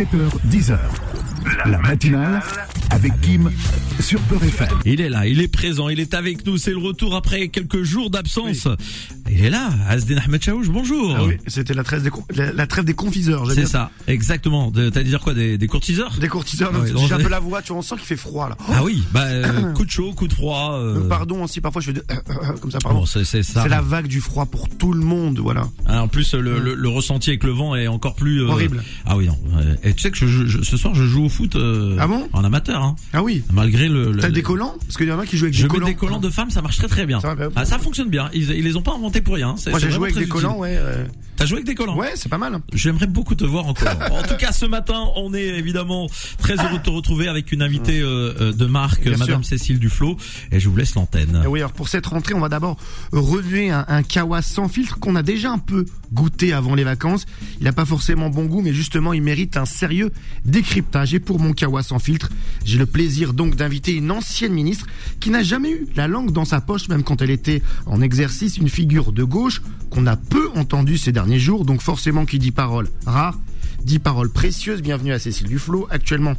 7h, 10h. La matinale avec Kim sur Peur FM. Il est là, il est présent, il est avec nous. C'est le retour après quelques jours d'absence. Il est là, Asden Ahmed Chaouch, bonjour. Ah oui, c'était la trêve des, la, la trêve des confiseurs. C'est ça, exactement. T'as dit dire quoi des, des courtiseurs Des courtiseurs, Ah oui, j'ai un peu la voix, tu vois, on sent qu'il fait froid là. Oh, Ah oui, bah euh, coup de chaud, coup de froid. euh, pardon aussi, parfois je fais de, comme ça, pardon. bon, c'est c'est ça. C'est la vague du froid pour tout le monde, voilà. Hein, en plus, le, le, le ressenti avec le vent est encore plus euh, Horrible. Ah oui, non. Euh, Et tu sais que je, je- ce soir, je joue au foot euh, Ah bon? en amateur, hein, Ah oui. malgré le. T'as des collants? Parce qu'il y en a qui jouent avec je des mets collants. des collants de femmes, ça marche très très bien. Ça va, bah, ah, ça fonctionne bien. Ils, ils les ont pas inventés pour rien. C'est- Moi j'ai joué avec des collants, utile. ouais. euh, T'as joué avec des collants? Ouais, c'est pas mal. J'aimerais beaucoup te voir encore. en tout cas, ce matin, on est évidemment très heureux de te retrouver avec une invitée euh, euh, de marque, Bien Madame sûr. Cécile Duflo. Et je vous laisse l'antenne. Et oui, alors pour cette rentrée, on va d'abord relever un, un kawa sans filtre qu'on a déjà un peu goûté avant les vacances. Il n'a pas forcément bon goût, mais justement, il mérite un sérieux décryptage. Et pour mon kawa sans filtre, j'ai le plaisir donc d'inviter une ancienne ministre qui n'a jamais eu la langue dans sa poche, même quand elle était en exercice, une figure de gauche qu'on a peu entendue ces derniers jours. Donc forcément, qui dit parole rare, dit parole précieuse. Bienvenue à Cécile Duflo. Actuellement,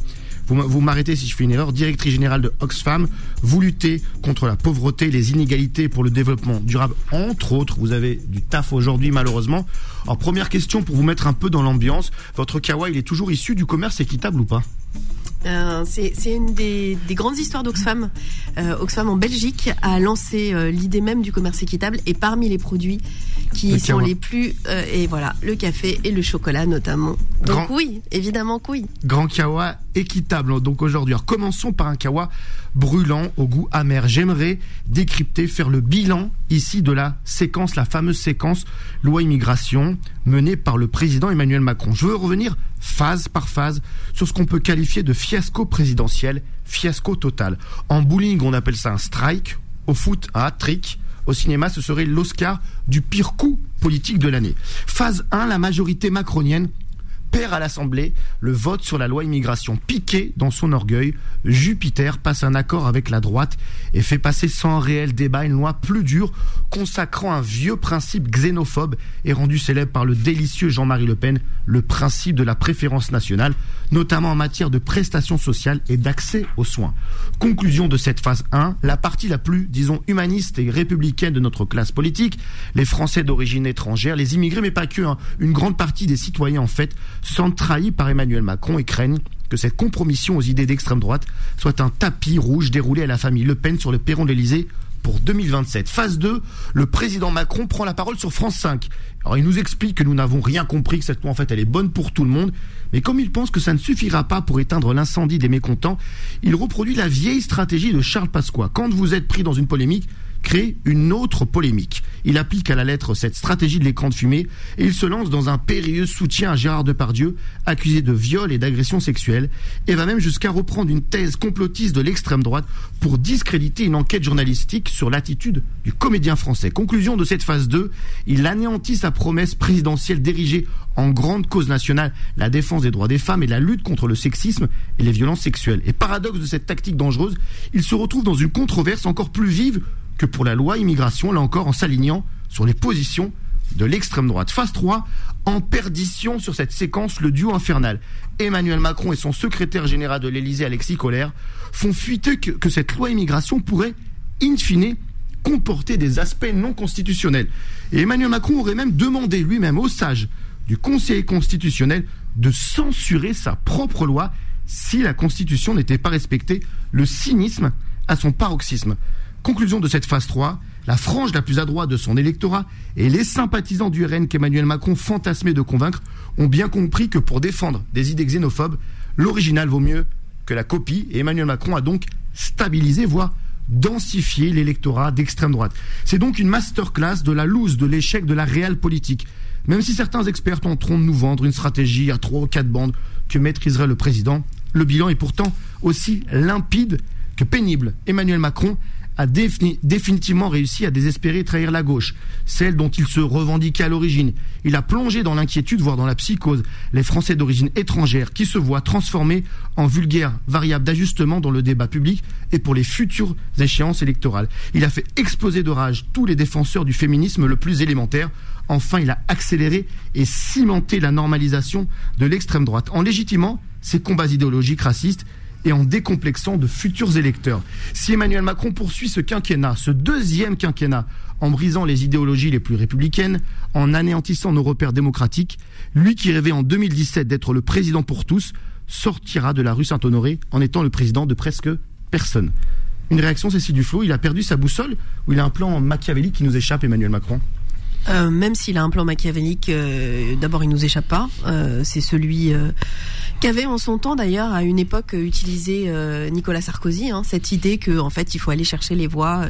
vous m'arrêtez si je fais une erreur, directrice générale de Oxfam, vous luttez contre la pauvreté, les inégalités pour le développement durable, entre autres. Vous avez du taf aujourd'hui, malheureusement. Alors, première question pour vous mettre un peu dans l'ambiance. Votre kawa, il est toujours issu du commerce équitable ou pas? Euh, c'est une des, des grandes histoires d'Oxfam. Euh, Oxfam en Belgique a lancé euh, l'idée même du commerce équitable et parmi les produits qui Le sont les plus et voilà le café et le chocolat notamment. Donc Grand- oui, évidemment oui. Grand kawa équitable, donc aujourd'hui. Commençons par un kawa brûlant au goût amer. J'aimerais décrypter, faire le bilan ici de la séquence, la fameuse séquence loi immigration menée par le président Emmanuel Macron. Je veux revenir phase par phase sur ce qu'on peut qualifier de fiasco présidentiel, fiasco total. En bowling, on appelle ça un strike. Au foot, un hat-trick. Au cinéma, ce serait l'Oscar du pire coup politique de l'année. Phase 1, la majorité macronienne perd à l'Assemblée le vote sur la loi immigration. Piqué dans son orgueil, Jupiter passe un accord avec la droite et fait passer sans réel débat une loi plus dure consacrant un vieux principe xénophobe et rendu célèbre par le délicieux Jean-Marie Le Pen, le principe de la préférence nationale, notamment en matière de prestations sociales et d'accès aux soins. Conclusion de cette phase 1, la partie la plus, disons, humaniste et républicaine de notre classe politique, les Français d'origine étrangère, les immigrés, mais pas que, hein, une grande partie des citoyens, en fait, sont trahis par Emmanuel Macron et craignent que cette compromission aux idées d'extrême droite soit un tapis rouge déroulé à la famille Le Pen sur le perron de l'Elysée pour 2027. Phase 2, le président Macron prend la parole sur France 5. Alors il nous explique que nous n'avons rien compris, que cette loi en fait elle est bonne pour tout le monde, mais comme il pense que ça ne suffira pas pour éteindre l'incendie des mécontents, il reproduit la vieille stratégie de Charles Pasqua. Quand vous êtes pris dans une polémique, créez une autre polémique. Il applique à la lettre cette stratégie de l'écran de fumée et il se lance dans un périlleux soutien à Gérard Depardieu, accusé de viol et d'agression sexuelle, et va même jusqu'à reprendre une thèse complotiste de l'extrême droite pour discréditer une enquête journalistique sur l'attitude du comédien français. Conclusion de cette phase 2, il anéantit sa promesse présidentielle d'ériger en grande cause nationale la défense des droits des femmes et la lutte contre le sexisme et les violences sexuelles. Et paradoxe de cette tactique dangereuse, il se retrouve dans une controverse encore plus vive que pour la loi immigration, là encore en s'alignant sur les positions de l'extrême droite. Phase 3, en perdition sur cette séquence, le duo infernal. Emmanuel Macron et son secrétaire général de l'Élysée, Alexis Collère, font fuiter que, cette loi immigration pourrait, in fine, comporter des aspects non constitutionnels. Et Emmanuel Macron aurait même demandé lui-même aux sages du Conseil constitutionnel de censurer sa propre loi si la Constitution n'était pas respectée. Le cynisme à son paroxysme. Conclusion de cette phase 3, la frange la plus à droite de son électorat et les sympathisants du RN qu'Emmanuel Macron fantasmait de convaincre ont bien compris que pour défendre des idées xénophobes, l'original vaut mieux que la copie et Emmanuel Macron a donc stabilisé, voire densifié l'électorat d'extrême droite. C'est donc une masterclass de la loose, de l'échec de la réelle politique. Même si certains experts tenteront de nous vendre une stratégie à trois ou quatre bandes que maîtriserait le président, le bilan est pourtant aussi limpide que pénible. Emmanuel Macron a définitivement réussi à désespérer trahir la gauche, celle dont il se revendiquait à l'origine. Il a plongé dans l'inquiétude, voire dans la psychose, les Français d'origine étrangère qui se voient transformés en vulgaires variables d'ajustement dans le débat public et pour les futures échéances électorales. Il a fait exploser de rage tous les défenseurs du féminisme le plus élémentaire. Enfin, il a accéléré et cimenté la normalisation de l'extrême droite en légitimant ses combats idéologiques racistes et en décomplexant de futurs électeurs. Si Emmanuel Macron poursuit ce quinquennat, ce deuxième quinquennat, en brisant les idéologies les plus républicaines, en anéantissant nos repères démocratiques, lui qui rêvait en 2017 d'être le président pour tous, sortira de la rue Saint-Honoré en étant le président de presque personne. Une réaction, Cécile Duflot, il a perdu sa boussole ou il a un plan machiavélique qui nous échappe, Emmanuel Macron? Euh, même s'il a un plan machiavélique, euh, d'abord il nous échappe pas. Euh, c'est celui qu'avait en son temps d'ailleurs à une époque utilisé Nicolas Sarkozy, hein, cette idée que en fait il faut aller chercher les voix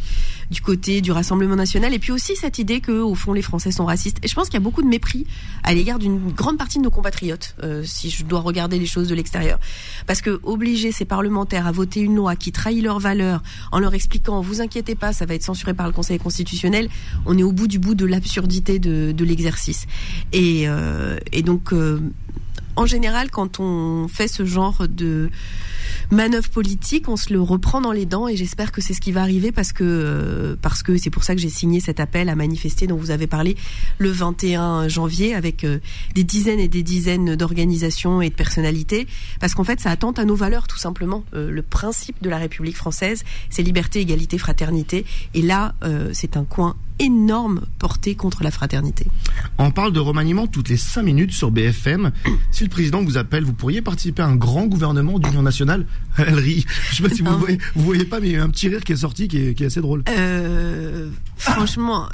du côté du Rassemblement national, et puis aussi cette idée que au fond les Français sont racistes. Et je pense qu'il y a beaucoup de mépris à l'égard d'une grande partie de nos compatriotes, si je dois regarder les choses de l'extérieur, parce que obliger ces parlementaires à voter une loi qui trahit leurs valeurs en leur expliquant vous inquiétez pas, ça va être censuré par le Conseil constitutionnel, on est au bout du bout de l'absurde de, l'exercice. Et, euh, donc, euh, en général, quand on fait ce genre de manœuvre politique, on se le reprend dans les dents et j'espère que c'est ce qui va arriver parce que euh, parce que c'est pour ça que j'ai signé cet appel à manifester dont vous avez parlé le 21 janvier avec des dizaines et des dizaines d'organisations et de personnalités parce qu'en fait ça attente à nos valeurs tout simplement. le principe de la République française, c'est liberté, égalité, fraternité et là c'est un coin énorme portée contre la fraternité. On parle de remaniement toutes les cinq minutes sur BFM. Si le président vous appelle, vous pourriez participer à un grand gouvernement d'union nationale Elle rit. Je sais pas si vous voyez, vous voyez pas, mais il y a un petit rire qui est sorti qui est, assez drôle. Euh, franchement,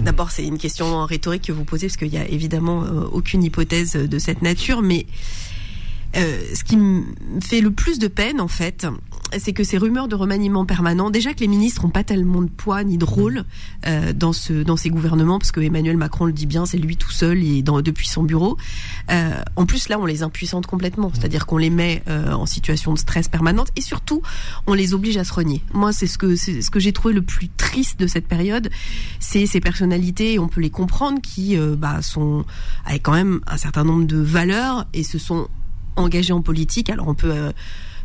d'abord c'est une question rhétorique que vous posez parce qu'il y a évidemment euh, aucune hypothèse de cette nature, mais euh, ce qui me fait le plus de peine, en fait, c'est que ces rumeurs de remaniement permanent, déjà que les ministres n'ont pas tellement de poids ni de rôle euh, dans ce dans ces gouvernements, parce que Emmanuel Macron le dit bien, c'est lui tout seul et dans, depuis son bureau. Euh, en plus, là, on les impuissante complètement, c'est-à-dire qu'on les met en situation de stress permanente et surtout, on les oblige à se renier. Moi, c'est ce que ce que j'ai trouvé le plus triste de cette période, c'est ces personnalités, on peut les comprendre, qui bah, sont avec quand même un certain nombre de valeurs et se sont engagés en politique. Alors on peut euh,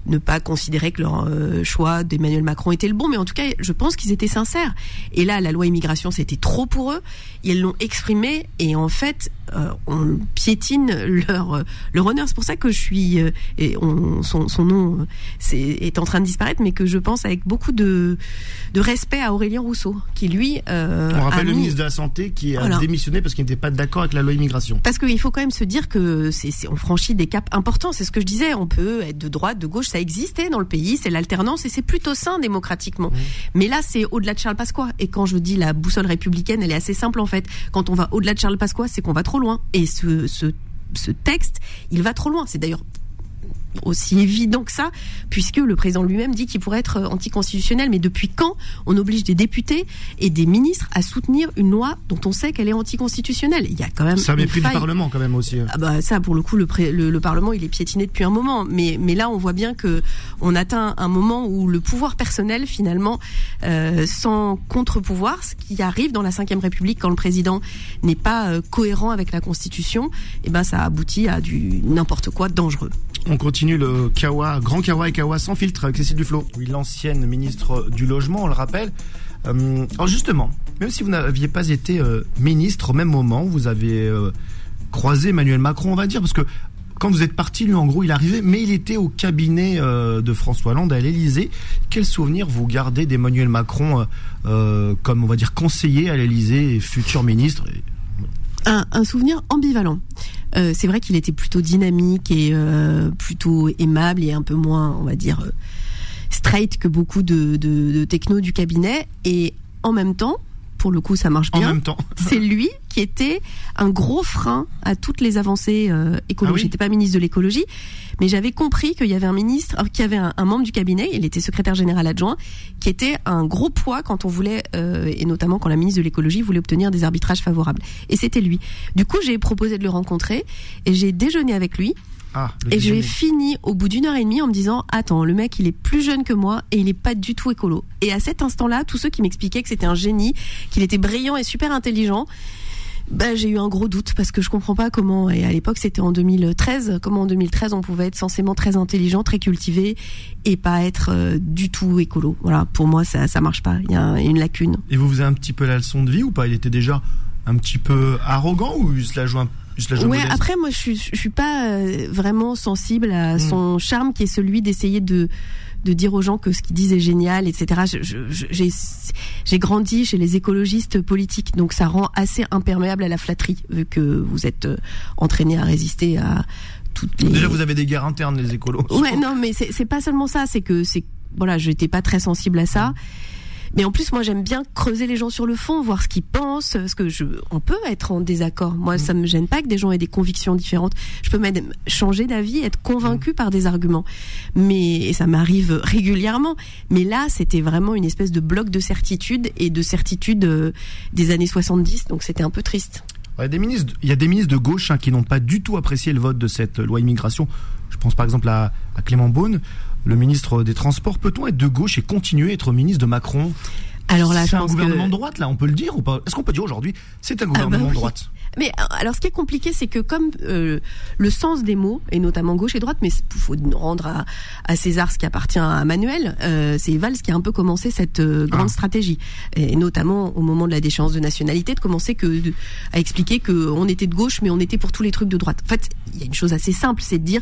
ne pas considérer que leur euh, choix d'Emmanuel Macron était le bon, mais en tout cas, je pense qu'ils étaient sincères. Et là, la loi immigration, c'était trop pour eux. Ils l'ont exprimé et en fait, euh, on piétine leur euh, leur honneur. C'est pour ça que je suis et on, son, son nom est en train de disparaître, mais que je pense avec beaucoup de de respect à Aurélien Rousseau, qui lui. on rappelle le ministre de la santé qui a démissionné parce qu'il n'était pas d'accord avec la loi immigration. Parce qu'il faut quand même se dire que c'est, on franchit des caps importants. C'est ce que je disais. On peut être de droite, de gauche ça existait dans le pays, c'est l'alternance et c'est plutôt sain démocratiquement. Mais là, c'est au-delà de Charles Pasqua. Et quand je dis la boussole républicaine, elle est assez simple en fait. Quand on va au-delà de Charles Pasqua, c'est qu'on va trop loin. Et ce, ce ce texte, il va trop loin. C'est d'ailleurs aussi évident que ça, puisque le président lui-même dit qu'il pourrait être euh, anticonstitutionnel. Mais depuis quand on oblige des députés et des ministres à soutenir une loi dont on sait qu'elle est anticonstitutionnelle? Il y a quand même ça mépris du Parlement quand même aussi. Ah bah ça, pour le coup, le, le, Parlement il est piétiné depuis un moment. Mais mais là, on voit bien que on atteint un moment où le pouvoir personnel finalement, euh, sans contre-pouvoir, ce qui arrive dans la Ve République quand le président n'est pas euh, cohérent avec la Constitution, et eh ben ça aboutit à du n'importe quoi dangereux. On continue le Kawa, grand Kawa et Kawa sans filtre avec Cécile Duflot. Oui, l'ancienne ministre du Logement, on le rappelle. Euh, alors justement, même si vous n'aviez pas été euh, ministre au même moment, vous avez euh, croisé Emmanuel Macron, on va dire, parce que quand vous êtes parti, lui, en gros, il arrivait, mais il était au cabinet de François Hollande à l'Élysée. Quel souvenir vous gardez d'Emmanuel Macron comme, on va dire, conseiller à l'Élysée et futur ministre un, souvenir ambivalent. Euh, c'est vrai qu'il était plutôt dynamique et euh, plutôt aimable et un peu moins, on va dire, euh, straight que beaucoup de, de, de techno du cabinet. Et en même temps, pour le coup, ça marche bien. En même temps. c'est lui qui était un gros frein à toutes les avancées euh, écologiques. Ah J'étais pas ministre de l'écologie, mais j'avais compris qu'il y avait un ministre, euh, qu'il y avait un, membre du cabinet, il était secrétaire général adjoint, qui était un gros poids quand on voulait, euh, et notamment quand la ministre de l'écologie voulait obtenir des arbitrages favorables. Et c'était lui. Du coup, j'ai proposé de le rencontrer et j'ai déjeuné avec lui. Ah, Et j'ai fini au bout d'une heure et demie en me disant attends le mec il est plus jeune que moi et il est pas du tout écolo. Et à cet instant-là tous ceux qui m'expliquaient que c'était un génie, qu'il était brillant et super intelligent, bah, j'ai eu un gros doute parce que je comprends pas comment et à l'époque c'était en 2013 comment en 2013 on pouvait être censément très intelligent, très cultivé et pas être euh, du tout écolo. Voilà pour moi ça ça marche pas. Il y a une lacune. Et vous faisiez un petit peu la leçon de vie ou pas? Il était déjà un petit peu arrogant ou il se la joue un, se la Ouais, après moi je suis je suis pas euh, vraiment sensible à Mm. son charme qui est celui d'essayer de de dire aux gens que ce qu'ils disent est génial, etc. J'ai grandi chez les écologistes politiques, donc ça rend assez imperméable à la flatterie, vu que vous êtes euh, entraîné à résister à toutes les... Déjà, vous avez des guerres internes, les écolos. Ouais, non, mais c'est pas seulement ça, c'est que c'est voilà, j'étais pas très sensible à ça. Mais en plus, moi, j'aime bien creuser les gens sur le fond, voir ce qu'ils pensent, parce que je, on peut être en désaccord. Moi, ça me gêne pas que des gens aient des convictions différentes. Je peux même changer d'avis, être convaincu par des arguments. Mais et ça m'arrive régulièrement. Mais là, c'était vraiment une espèce de bloc de certitude et de certitude euh, des années 70. Donc, c'était un peu triste. Ouais, des ministres, il y a des ministres de gauche hein, qui n'ont pas du tout apprécié le vote de cette loi immigration. Je pense par exemple à, à Clément Beaune, le ministre des Transports. Peut-on être de gauche et continuer à être ministre de Macron? Alors là, C'est un gouvernement que... de droite, là, on peut le dire ou pas? Est-ce qu'on peut dire aujourd'hui c'est un bah gouvernement oui. de droite? Mais euh, alors, ce qui est compliqué, c'est que comme euh, le sens des mots, et notamment gauche et droite, mais il faut rendre à, à César ce qui appartient à Manuel, euh, c'est Valls qui a un peu commencé cette euh, grande Ah. stratégie, et notamment au moment de la déchéance de nationalité, de commencer que de- à expliquer que on était de gauche, mais on était pour tous les trucs de droite. En fait, il y a une chose assez simple, c'est de dire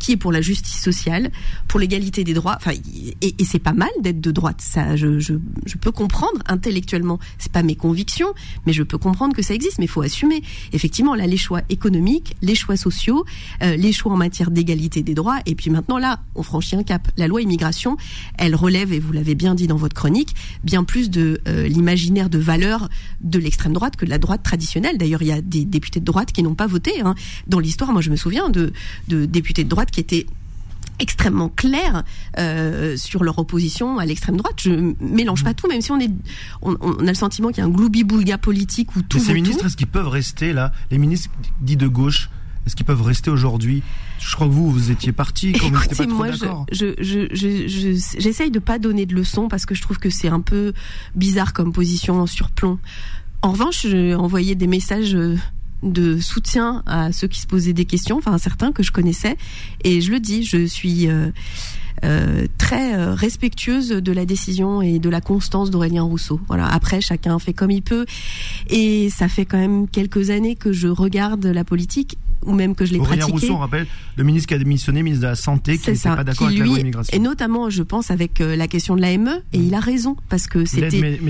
qui est pour la justice sociale, pour l'égalité des droits. Enfin, et, c'est pas mal d'être de droite. Ça, je, je, je peux comprendre intellectuellement. C'est pas mes convictions, mais je peux comprendre que ça existe. Mais il faut assumer. Effectivement, là, les choix économiques, les choix sociaux, euh, les choix en matière d'égalité des droits. Et puis maintenant, là, on franchit un cap. La loi immigration, elle relève, et vous l'avez bien dit dans votre chronique, bien plus de euh, l'imaginaire de valeur de l'extrême droite que de la droite traditionnelle. D'ailleurs, il y a des députés de droite qui n'ont pas voté. Hein. Dans l'histoire, moi, je me souviens de, de députés de droite qui étaient extrêmement clairs euh, sur leur opposition à l'extrême droite. Je mélange pas tout, même si on est, on, on a le sentiment qu'il y a un gloubi-boulga politique où tout Mais ces ministres, est-ce qu'ils peuvent rester là? Les ministres dits de gauche, est-ce qu'ils peuvent rester aujourd'hui? Je crois que vous, vous étiez parti quand vous n'étiez pas Écoutez, trop moi, je, je, je, j'essaye de pas donner de leçons parce que je trouve que c'est un peu bizarre comme position en surplomb. En revanche, j'ai envoyé des messages euh, de soutien à ceux qui se posaient des questions, enfin à certains que je connaissais, et je le dis, je suis euh, euh, très euh, respectueuse de la décision et de la constance d'Aurélien Rousseau. Voilà. Après, chacun fait comme il peut, et ça fait quand même quelques années que je regarde la politique ou même que je l'ai pratiquée. Rousseau, on rappelle, le ministre qui a démissionné, ministre de la Santé, qui n'était pas d'accord avec la lui, loi immigration. Et notamment, je pense, avec euh, la question de l'AME, et il a raison, parce que c'était l'aide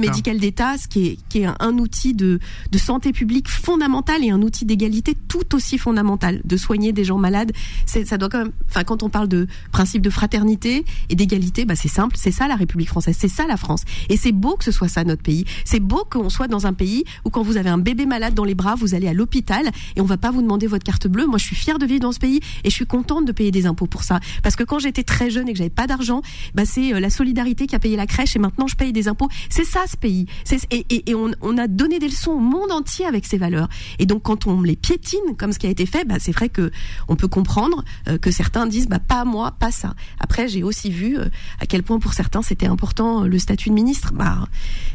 médicale d'État, ce qui est, qui est un, un outil de, de santé publique fondamental et un outil d'égalité tout aussi fondamental. De soigner des gens malades, ça doit quand même, enfin, quand on parle de principe de fraternité et d'égalité, bah, c'est simple, c'est ça la République française, c'est ça la France. Et c'est beau que ce soit ça notre pays. C'est beau qu'on soit dans un pays où quand vous avez un bébé malade dans les bras, vous allez à l'hôpital et on va pas vous demander votre carte bleue. Moi, je suis fière de vivre dans ce pays et je suis contente de payer des impôts pour ça. Parce que quand j'étais très jeune et que j'avais pas d'argent, bah, c'est euh, la solidarité qui a payé la crèche et maintenant je paye des impôts. C'est ça ce pays. Et, et, on, a donné des leçons au monde entier avec ces valeurs. Et donc quand on les piétine comme ce qui a été fait, bah, c'est vrai que on peut comprendre euh, que certains disent bah pas moi, pas ça. Après j'ai aussi vu euh, à quel point pour certains c'était important le statut de ministre. Bah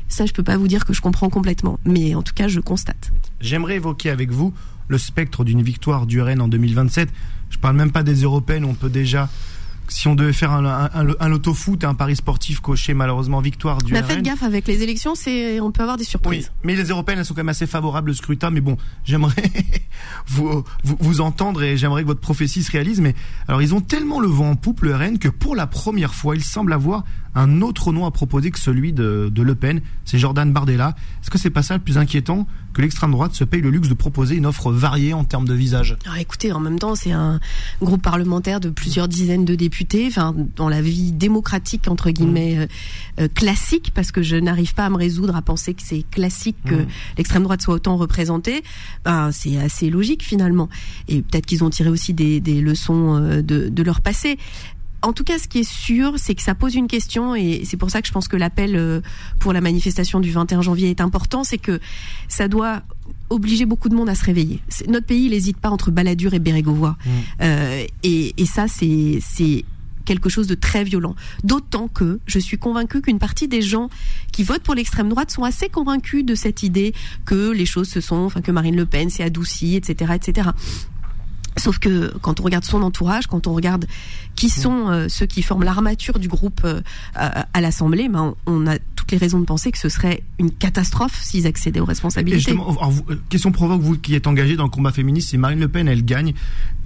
ça je peux pas vous dire que je comprends complètement, mais en tout cas je constate. J'aimerais évoquer avec vous le spectre d'une victoire du RN en 2027. Je parle même pas des européennes, on peut déjà, si on devait faire un, un, un, un loto foot un pari sportif coché malheureusement victoire du Bah, faites gaffe avec les élections, c'est on peut avoir des Oui, surprises. mais les européennes elles sont quand même assez favorables au scrutin. Mais bon, j'aimerais vous, vous, vous entendre et j'aimerais que votre prophétie se réalise. Mais alors, ils ont tellement le vent en poupe, le RN, que pour la première fois, il semble avoir un autre nom à proposer que celui de, de Le Pen. C'est Jordan Bardella. Est-ce que c'est pas ça le plus inquiétant que l'extrême droite se paye le luxe de proposer une offre variée en termes de visage? Alors écoutez, en même temps, c'est un groupe parlementaire de plusieurs dizaines de députés, enfin dans la vie démocratique entre guillemets euh, euh, classique, parce que je n'arrive pas à me résoudre à penser que c'est classique que Mm. l'extrême droite soit autant représentée. Ben c'est assez logique finalement. Et peut-être qu'ils ont tiré aussi des, des leçons euh, de, de leur passé. En tout cas, ce qui est sûr, c'est que ça pose une question, et c'est pour ça que je pense que l'appel euh, pour la manifestation du 21 janvier est important, c'est que ça doit obliger beaucoup de monde à se réveiller. Notre pays, n'hésite pas entre Balladur et Bérégovoy. Mmh. Euh, et, et, ça, c'est quelque chose de très violent. D'autant que je suis convaincue qu'une partie des gens qui votent pour l'extrême droite sont assez convaincus de cette idée que les choses se sont, enfin que Marine Le Pen s'est adoucie, etc., etc. Sauf que quand on regarde son entourage, quand on regarde qui mmh. sont euh, ceux qui forment l'armature du groupe euh, à, l'Assemblée, ben, on a toutes les raisons de penser que ce serait une catastrophe s'ils accédaient aux responsabilités. Euh, question provoque, vous qui êtes engagé dans le combat féministe, si Marine Le Pen, elle gagne,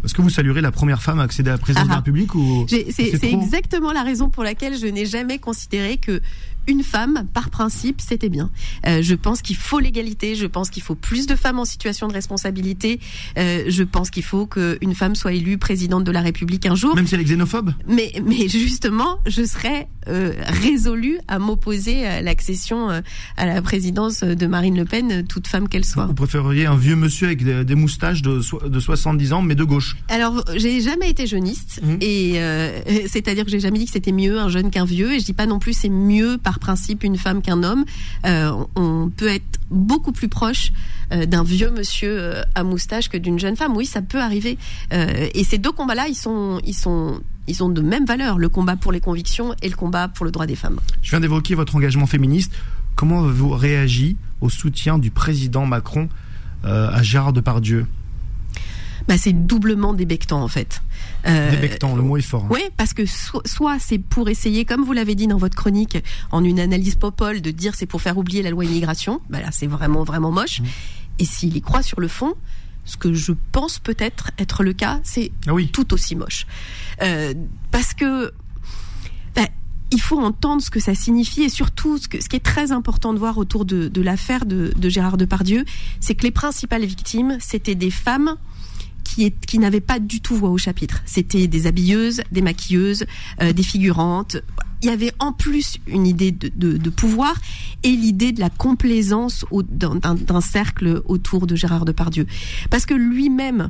est-ce que vous saluerez la première femme à accéder à la présidence de la ah ah. République C'est exactement la raison pour laquelle je n'ai jamais considéré que une femme, par principe, c'était bien. Euh, je pense qu'il faut l'égalité, je pense qu'il faut plus de femmes en situation de responsabilité, euh, je pense qu'il faut qu'une femme soit élue présidente de la République un jour. Même si elle est xénophobe? Mais, mais justement, je serais euh, résolue à m'opposer à l'accession à la présidence de Marine Le Pen, toute femme qu'elle soit. Vous préféreriez un vieux monsieur avec des, moustaches de, de 70 ans, mais de gauche? Alors, j'ai jamais été jeuniste, mmh. et c'est-à-dire que j'ai jamais dit que c'était mieux un jeune qu'un vieux, et je dis pas non plus c'est mieux par principe une femme qu'un homme. Euh, on peut être beaucoup plus proche euh, d'un vieux monsieur euh, à moustache que d'une jeune femme. Oui, ça peut arriver. et ces deux combats-là, ils sont, ils sont ils ont de même valeur, le combat pour les convictions et le combat pour le droit des femmes. Je viens d'évoquer votre engagement féministe. Comment avez-vous réagi au soutien du président Macron à Gérard Depardieu? Bah, c'est doublement débectant en fait. Euh, débectant, le mot est fort. Hein. Oui, parce que soit c'est pour essayer, comme vous l'avez dit dans votre chronique, en une analyse popole, de dire c'est pour faire oublier la loi immigration. Bah là, c'est vraiment vraiment moche. Mmh. Et s'il y croit sur le fond, ce que je pense peut-être être le cas, c'est ah tout aussi moche. Euh, parce que bah, il faut entendre ce que ça signifie et surtout ce, que, ce qui est très important de voir autour de, de l'affaire de, de Gérard Depardieu, c'est que les principales victimes, c'était des femmes qui, n'avaient pas du tout voix au chapitre. C'était des habilleuses, des maquilleuses, euh, des figurantes. Il y avait en plus une idée de pouvoir et l'idée de la complaisance d'un cercle autour de Gérard Depardieu. Parce que lui-même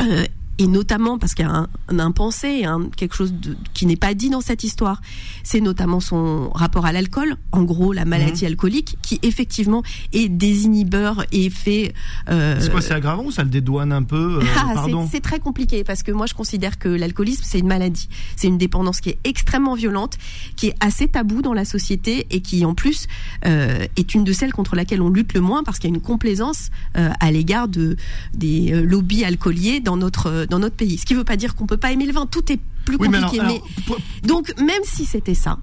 euh, et notamment parce qu'il y a un, un impensé, quelque chose de, qui n'est pas dit dans cette histoire, c'est notamment son rapport à l'alcool, en gros la maladie mhm. alcoolique, qui effectivement est désinhibeur et fait... Euh, c'est quoi, c'est aggravant ou ça le dédouane un peu euh, ah, C'est très compliqué parce que moi je considère que l'alcoolisme c'est une maladie, c'est une dépendance qui est extrêmement violente, qui est assez tabou dans la société et qui en plus euh, est une de celles contre laquelle on lutte le moins parce qu'il y a une complaisance euh, à l'égard de des euh, lobbies alcooliers dans notre dans notre pays. Ce qui ne veut pas dire qu'on peut pas aimer le vin. Tout est plus compliqué. mais, Donc même si c'était ça,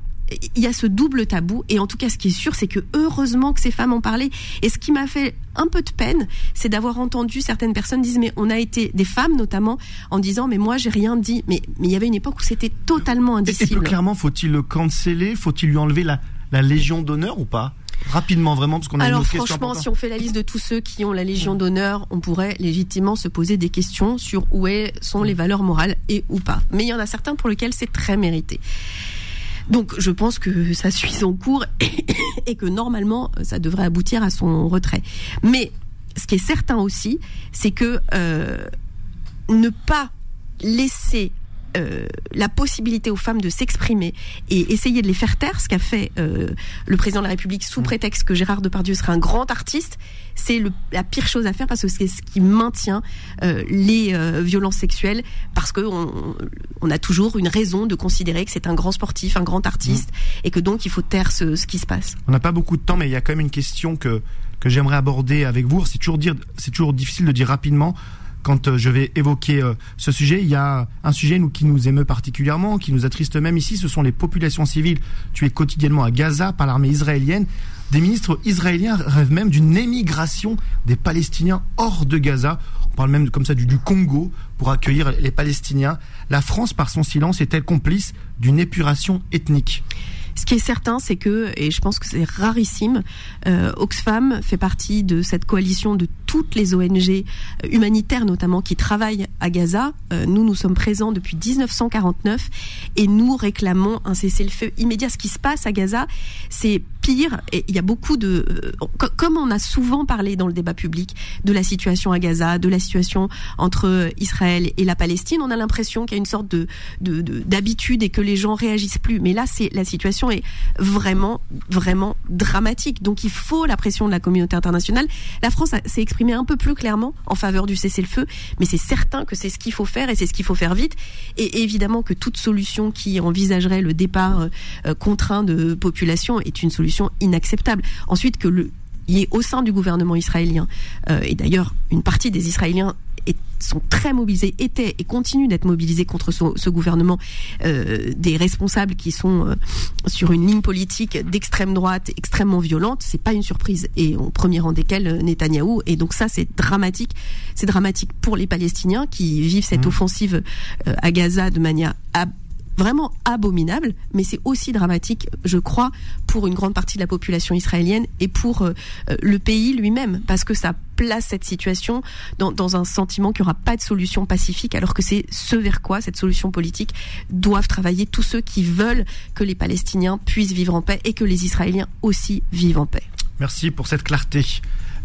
il y a ce double tabou et en tout cas ce qui est sûr c'est que heureusement que ces femmes en parlaient et ce qui m'a fait un peu de peine c'est d'avoir entendu certaines personnes dire mais on a été des femmes notamment en disant mais moi j'ai rien dit mais mais il y avait une époque où c'était totalement indicible. Et, plus clairement faut-il le canceller? Faut-il lui enlever la, la légion d'honneur ou pas? Rapidement, vraiment, parce qu'on a Alors, franchement, si on fait la liste de tous ceux qui ont la Légion d'honneur, on pourrait légitimement se poser des questions sur où sont les valeurs morales et ou pas. Mais il y en a certains pour lesquels c'est très mérité. Donc, je pense que ça suit son cours et que normalement, ça devrait aboutir à son retrait. Mais ce qui est certain aussi, c'est que euh, ne pas laisser euh, la possibilité aux femmes de s'exprimer et essayer de les faire taire, ce qu'a fait euh, le président de la République sous mm. prétexte que Gérard Depardieu serait un grand artiste, c'est la pire chose à faire parce que c'est ce qui maintient euh, les violences sexuelles parce qu'on on a toujours une raison de considérer que c'est un grand sportif, un grand artiste mm. et que donc il faut taire ce, ce qui se passe. On n'a pas beaucoup de temps, mais il y a quand même une question que que j'aimerais aborder avec vous. C'est toujours dire, c'est toujours difficile de dire rapidement quand euh, je vais évoquer euh, ce sujet, il y a un sujet qui nous émeut particulièrement, qui nous attriste même ici, ce sont les populations civiles tuées quotidiennement à Gaza par l'armée israélienne. Des ministres israéliens rêvent même d'une émigration des Palestiniens hors de Gaza. On parle même comme ça du, du Congo pour accueillir les Palestiniens. La France, par son silence, est-elle complice d'une épuration ethnique? Ce qui est certain, c'est que, et je pense que c'est rarissime, euh, Oxfam fait partie de cette coalition de toutes les ONG euh, humanitaires notamment qui travaillent à Gaza. Euh, nous, nous sommes présents depuis 1949 et nous réclamons un cessez-le-feu immédiat. Ce qui se passe à Gaza, c'est pire. Et il y a beaucoup de, euh, comme on a souvent parlé dans le débat public de la situation à Gaza, de la situation entre Israël et la Palestine, on a l'impression qu'il y a une sorte de d'habitude et que les gens réagissent plus. Mais là, la situation est vraiment, vraiment dramatique. Donc il faut la pression de la communauté internationale. La France s'est un peu plus clairement en faveur du cessez-le-feu, mais c'est certain que c'est ce qu'il faut faire et c'est ce qu'il faut faire vite. Et évidemment que toute solution qui envisagerait le départ euh, contraint de population est une solution inacceptable. Ensuite, que le y ait au sein du gouvernement israélien, euh, et d'ailleurs une partie des Israéliens sont très mobilisés, étaient et continuent d'être mobilisés contre ce, gouvernement, euh, des responsables qui sont euh, sur une ligne politique d'extrême droite extrêmement violente, c'est pas une surprise. Et au premier rang desquels euh, Netanyahou. Et donc ça, c'est dramatique. C'est dramatique pour les Palestiniens qui vivent cette mmh. offensive à Gaza de manière vraiment abominable, mais c'est aussi dramatique, je crois, pour une grande partie de la population israélienne et pour euh, euh, le pays lui-même, parce que ça place cette situation dans, dans un sentiment qu'il n'y aura pas de solution pacifique, alors que c'est ce vers quoi cette solution politique doivent travailler tous ceux qui veulent que les Palestiniens puissent vivre en paix et que les Israéliens aussi vivent en paix. Merci pour cette clarté.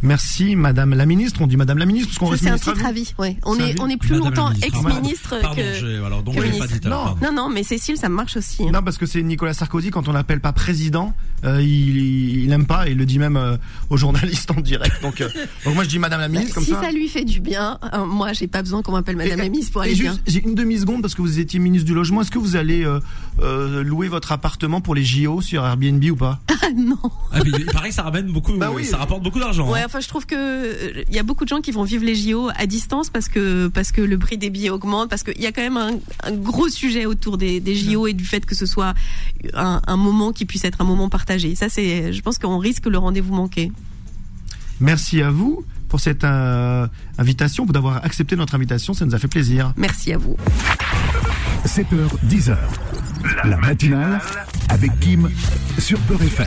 Merci, Madame la Ministre. On dit Madame la Ministre parce qu'on C'est un titre à vie. Ouais. On est, on est plus longtemps ex-ministre que, alors, donc ministre. non. non, non, mais Cécile, ça marche aussi. Hein. Non, parce que c'est Nicolas Sarkozy quand on l'appelle pas président, euh, il, il aime pas. Il le dit même euh, aux journalistes en direct. Donc, euh, donc moi je dis Madame la Ministre comme si ça. Lui fait du bien, hein, moi j'ai pas besoin qu'on m'appelle Madame la Ministre pour aller bien. J'ai une demi seconde parce que vous étiez ministre du logement. Est-ce que vous allez louer votre appartement pour les JO sur Airbnb ou pas? Ah non. Ah, il paraît que ça ramène beaucoup. Bah oui. Ça rapporte beaucoup d'argent. Ouais, hein. Enfin je trouve que il y a beaucoup de gens qui vont vivre les JO à distance parce que parce que le prix des billets augmente, parce qu'il y a quand même un, gros sujet autour des, des, JO et du fait que ce soit un, un moment qui puisse être un moment partagé. Ça, c'est, je pense qu'on risque le rendez-vous manqué. Merci à vous pour cette euh, invitation, pour d'avoir accepté notre invitation. Ça nous a fait plaisir. Merci à vous. 7h, 10h. La matinale avec Kim sur Peur FM.